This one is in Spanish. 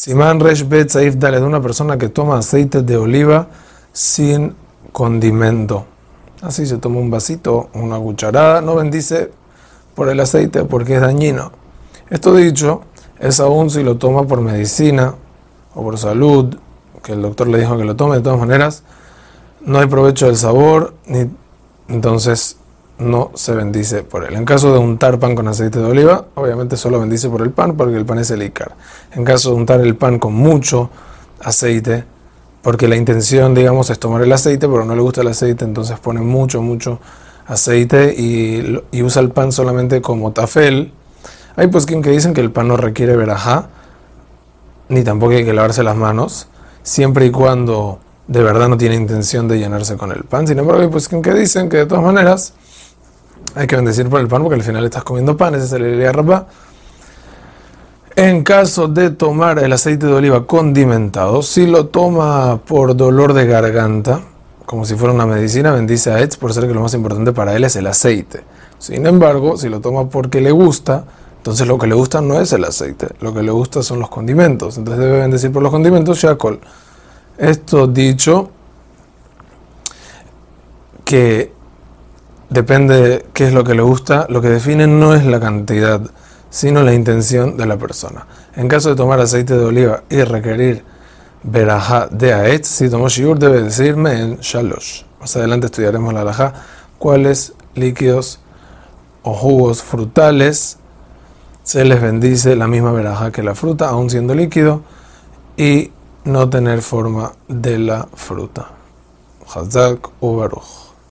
Simán Resh Bet Saif Dale de una persona que toma aceite de oliva sin condimento. Así se toma un vasito, una cucharada, no bendice por el aceite porque es dañino. Esto dicho, es aún si lo toma por medicina o por salud, que el doctor le dijo que lo tome, de todas maneras, no hay provecho del sabor, ni, entonces no se bendice por él. En caso de untar pan con aceite de oliva, obviamente solo bendice por el pan porque el pan es el icar. En caso de untar el pan con mucho aceite, porque la intención, digamos, es tomar el aceite, pero no le gusta el aceite, entonces pone mucho, mucho aceite y, usa el pan solamente como tafel. Hay pues quien que dicen que el pan no requiere verajá, ni tampoco hay que lavarse las manos, siempre y cuando de verdad no tiene intención de llenarse con el pan. Sin embargo, hay pues quien que dicen que de todas maneras hay que bendecir por el pan porque al final estás comiendo pan, ese es el Elia. En caso de tomar el aceite de oliva condimentado, si lo toma por dolor de garganta, como si fuera una medicina, bendice a Etz por ser que lo más importante para él es el aceite. Sin embargo, si lo toma porque le gusta, entonces lo que le gusta no es el aceite, lo que le gusta son los condimentos. Entonces debe bendecir por los condimentos Shakol. Esto dicho, que depende qué es lo que le gusta, lo que define no es la cantidad, sino la intención de la persona. En caso de tomar aceite de oliva y requerir verajá de aetz, si tomó shiur debe decirme en shalosh. Más adelante estudiaremos la alajá, cuáles líquidos o jugos frutales se les bendice la misma verajá que la fruta, aún siendo líquido, y no tener forma de la fruta. Hazak u baruch.